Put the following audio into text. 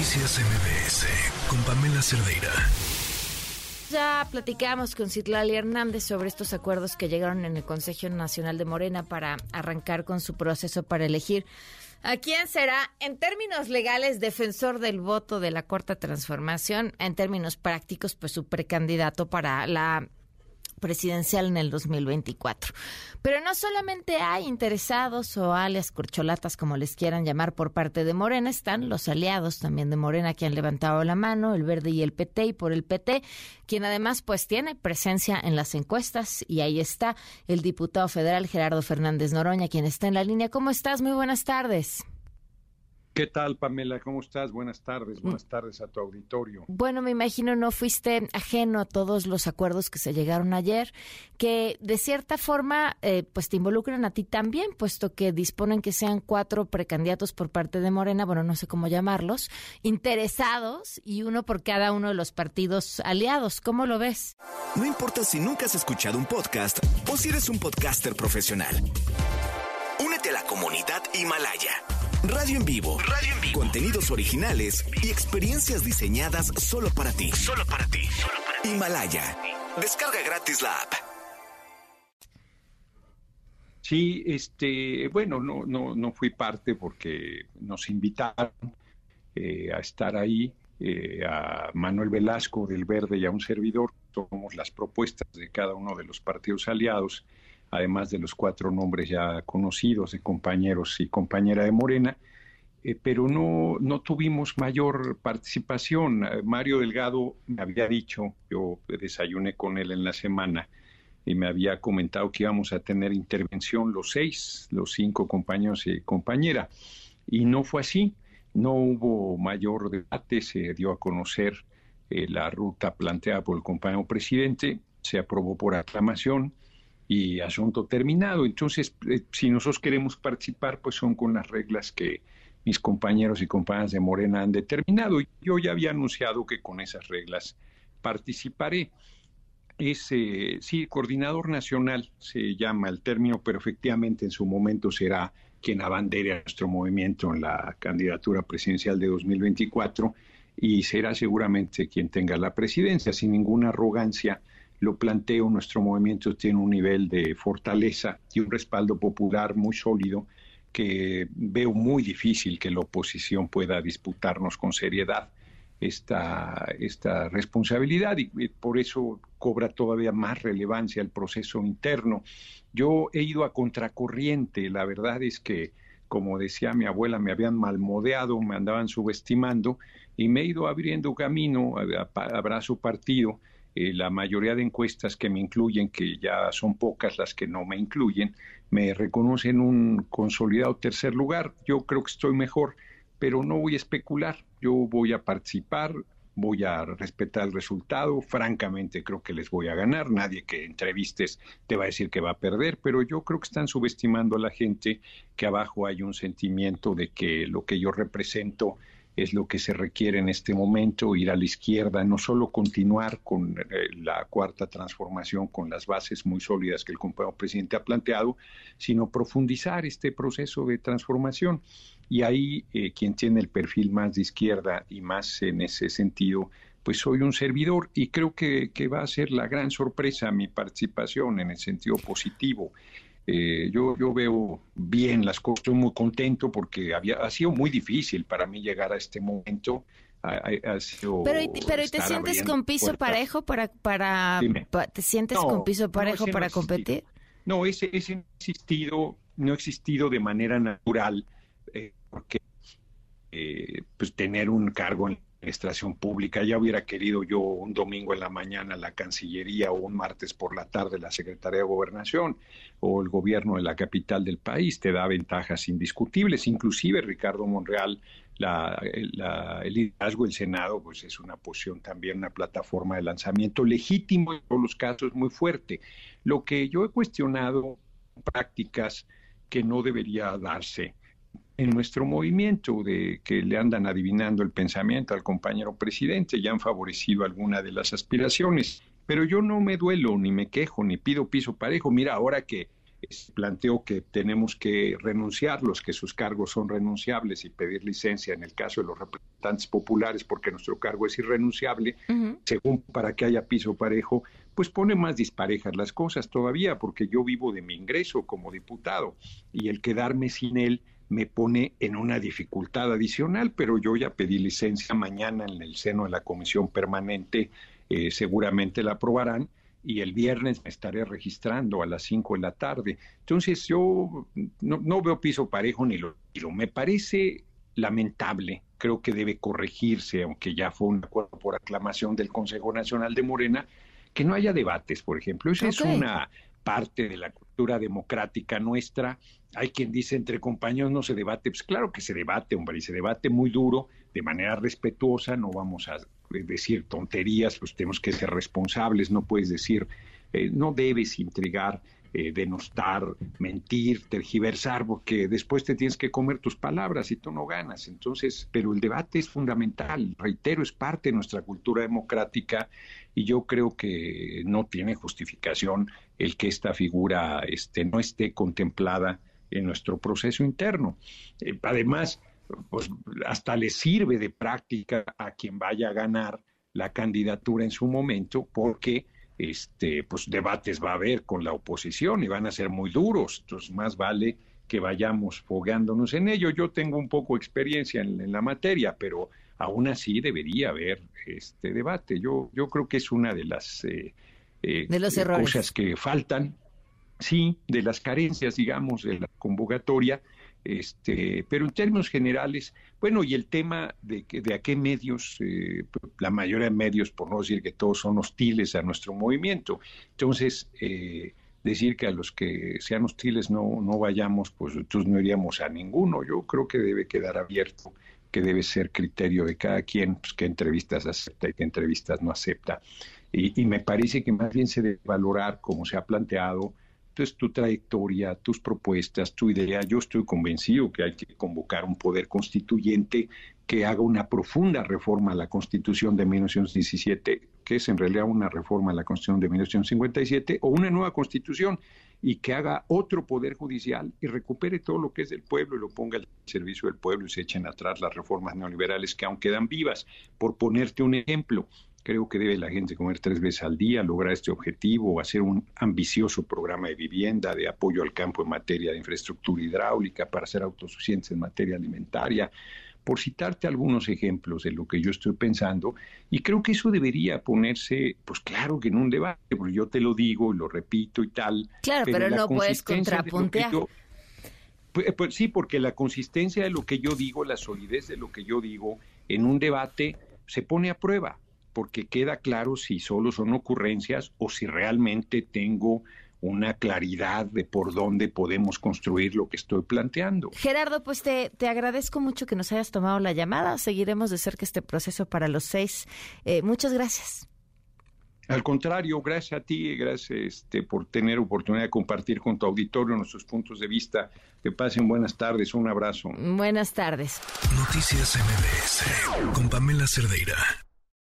Noticias MBS con Pamela Cerdeira. Ya platicamos con Citlali Hernández sobre estos acuerdos que llegaron en el Consejo Nacional de Morena para arrancar con su proceso para elegir a quién será, en términos legales, defensor del voto de la Cuarta Transformación, en términos prácticos, pues su precandidato para la presidencial en el 2024. Pero no solamente hay interesados o alias corcholatas, como les quieran llamar, por parte de Morena, están los aliados también de Morena que han levantado la mano, el Verde y el PT, y por el PT, quien además pues tiene presencia en las encuestas, y ahí está el diputado federal Gerardo Fernández Noroña, quien está en la línea. ¿Cómo estás? Muy buenas tardes. ¿Qué tal, Pamela? ¿Cómo estás? Buenas tardes, buenas tardes a tu auditorio. Bueno, me imagino no fuiste ajeno a todos los acuerdos que se llegaron ayer, que de cierta forma eh, pues te involucran a ti también, puesto que disponen que sean cuatro precandidatos por parte de Morena, bueno, no sé cómo llamarlos, interesados y uno por cada uno de los partidos aliados. ¿Cómo lo ves? No importa si nunca has escuchado un podcast o si eres un podcaster profesional. Únete a la comunidad Himalaya. Radio en vivo. Radio en vivo. Contenidos originales y experiencias diseñadas solo para ti. Solo para ti. Himalaya. Descarga gratis la app. Sí, este, bueno, no, no, no fui parte porque nos invitaron eh, a estar ahí, eh, a Manuel Velasco del Verde y a un servidor. Somos las propuestas de cada uno de los partidos aliados además de los cuatro nombres ya conocidos de compañeros y compañera de Morena, eh, pero no, no tuvimos mayor participación. Eh, Mario Delgado me había dicho, yo desayuné con él en la semana, y me había comentado que íbamos a tener intervención los seis, los cinco compañeros y compañera, y no fue así. No hubo mayor debate, se dio a conocer eh, la ruta planteada por el compañero presidente, se aprobó por aclamación, y asunto terminado. Entonces, eh, si nosotros queremos participar, pues son con las reglas que mis compañeros y compañeras de Morena han determinado. Yo ya había anunciado que con esas reglas participaré. Ese, sí, coordinador nacional se llama el término, pero efectivamente en su momento será quien abandere a nuestro movimiento en la candidatura presidencial de 2024 y será seguramente quien tenga la presidencia, sin ninguna arrogancia lo planteo, nuestro movimiento tiene un nivel de fortaleza y un respaldo popular muy sólido que veo muy difícil que la oposición pueda disputarnos con seriedad esta, esta responsabilidad y, por eso cobra todavía más relevancia el proceso interno. Yo he ido a contracorriente, la verdad es que, como decía mi abuela, me habían malmodeado, me andaban subestimando y me he ido abriendo camino, abrazo partido eh, la mayoría de encuestas que me incluyen, que ya son pocas las que no me incluyen, me reconocen un consolidado tercer lugar. Yo creo que estoy mejor, pero no voy a especular. Yo voy a participar, voy a respetar el resultado. Francamente, creo que les voy a ganar. Nadie que entrevistes te va a decir que va a perder, pero yo creo que están subestimando a la gente, que abajo hay un sentimiento de que lo que yo represento es lo que se requiere en este momento, ir a la izquierda, no solo continuar con eh, la cuarta transformación, con las bases muy sólidas que el compañero presidente ha planteado, sino profundizar este proceso de transformación. Y ahí eh, quien tiene el perfil más de izquierda y más en ese sentido, pues soy un servidor y creo que, que va a ser la gran sorpresa mi participación en el sentido positivo. Eh, yo, yo veo bien las cosas, estoy muy contento porque había, ha sido muy difícil para mí llegar a este momento. pero, pero te sientes con piso parejo para, para, te sientes con piso parejo para competir? No, ese, ese existido, no ha existido de manera natural, eh, porque eh, pues tener un cargo en administración pública. Ya hubiera querido yo un domingo en la mañana la Cancillería o un martes por la tarde la Secretaría de Gobernación o el gobierno de la capital del país. Te da ventajas indiscutibles. Inclusive Ricardo Monreal, el liderazgo del Senado, pues es una posición también, una plataforma de lanzamiento legítimo en todos los casos muy fuerte. Lo que yo he cuestionado prácticas que no debería darse en nuestro movimiento de que le andan adivinando el pensamiento al compañero presidente, ya han favorecido alguna de las aspiraciones. Pero yo no me duelo, ni me quejo, ni pido piso parejo. Mira, ahora que planteó que tenemos que renunciar, los que sus cargos son renunciables y pedir licencia en el caso de los representantes populares porque nuestro cargo es irrenunciable, según para que haya piso parejo, pues pone más disparejas las cosas todavía porque yo vivo de mi ingreso como diputado y el quedarme sin él me pone en una dificultad adicional, pero yo ya pedí licencia mañana en el seno de la comisión permanente, eh, seguramente la aprobarán y el viernes me estaré registrando a las 5 de la tarde. Entonces yo no, veo piso parejo ni lo quiero. Me parece lamentable, creo que debe corregirse, aunque ya fue un acuerdo por aclamación del Consejo Nacional de Morena, que no haya debates, por ejemplo. Esa es una parte de la cultura democrática nuestra. Hay quien dice entre compañeros no se debate, pues claro que se debate, hombre, y se debate muy duro, de manera respetuosa, no vamos a decir tonterías, pues tenemos que ser responsables, no puedes decir, eh, no debes intrigar, eh, denostar, mentir, tergiversar, porque después te tienes que comer tus palabras y tú no ganas. Entonces, pero el debate es fundamental, reitero, es parte de nuestra cultura democrática y yo creo que no tiene justificación el que esta figura este, no esté contemplada en nuestro proceso interno. Eh, además, pues hasta le sirve de práctica a quien vaya a ganar la candidatura en su momento, porque este, pues debates va a haber con la oposición y van a ser muy duros. Entonces, más vale que vayamos fogándonos en ello. Yo tengo un poco experiencia en, la materia, pero aún así debería haber este debate. Yo, yo creo que es una de las eh, eh, de los errores. cosas que faltan, sí, de las carencias, digamos, de la convocatoria este, pero en términos generales, bueno, y el tema de, de a qué medios, eh, la mayoría de medios, por no decir que todos son hostiles a nuestro movimiento, entonces eh, decir que a los que sean hostiles no, no vayamos, pues entonces no iríamos a ninguno. Yo creo que debe quedar abierto, que debe ser criterio de cada quien, pues qué entrevistas acepta y qué entrevistas no acepta. Y, y me parece que más bien se debe valorar, como se ha planteado, entonces, tu trayectoria, tus propuestas, tu idea, yo estoy convencido que hay que convocar un poder constituyente que haga una profunda reforma a la Constitución de 1917, que es en realidad una reforma a la Constitución de 1957, o una nueva Constitución, y que haga otro poder judicial y recupere todo lo que es del pueblo y lo ponga al servicio del pueblo y se echen atrás las reformas neoliberales que aún quedan vivas. Por ponerte un ejemplo, Creo que debe la gente comer tres veces al día, lograr este objetivo, hacer un ambicioso programa de vivienda, de apoyo al campo en materia de infraestructura hidráulica, para ser autosuficientes en materia alimentaria, por citarte algunos ejemplos de lo que yo estoy pensando, y creo que eso debería ponerse, pues claro que en un debate, porque yo te lo digo y lo repito y tal. Claro, pero, no puedes contrapuntear. Pues, pues, sí, porque la consistencia de lo que yo digo, la solidez de lo que yo digo en un debate se pone a prueba porque queda claro si solo son ocurrencias o si realmente tengo una claridad de por dónde podemos construir lo que estoy planteando. Gerardo, pues te, te agradezco mucho que nos hayas tomado la llamada. Seguiremos de cerca este proceso para los seis. Eh, muchas gracias. Al contrario, gracias a ti, gracias este, por tener oportunidad de compartir con tu auditorio nuestros puntos de vista. Que pasen buenas tardes, un abrazo. Buenas tardes. Noticias MBS con Pamela Cerdeira.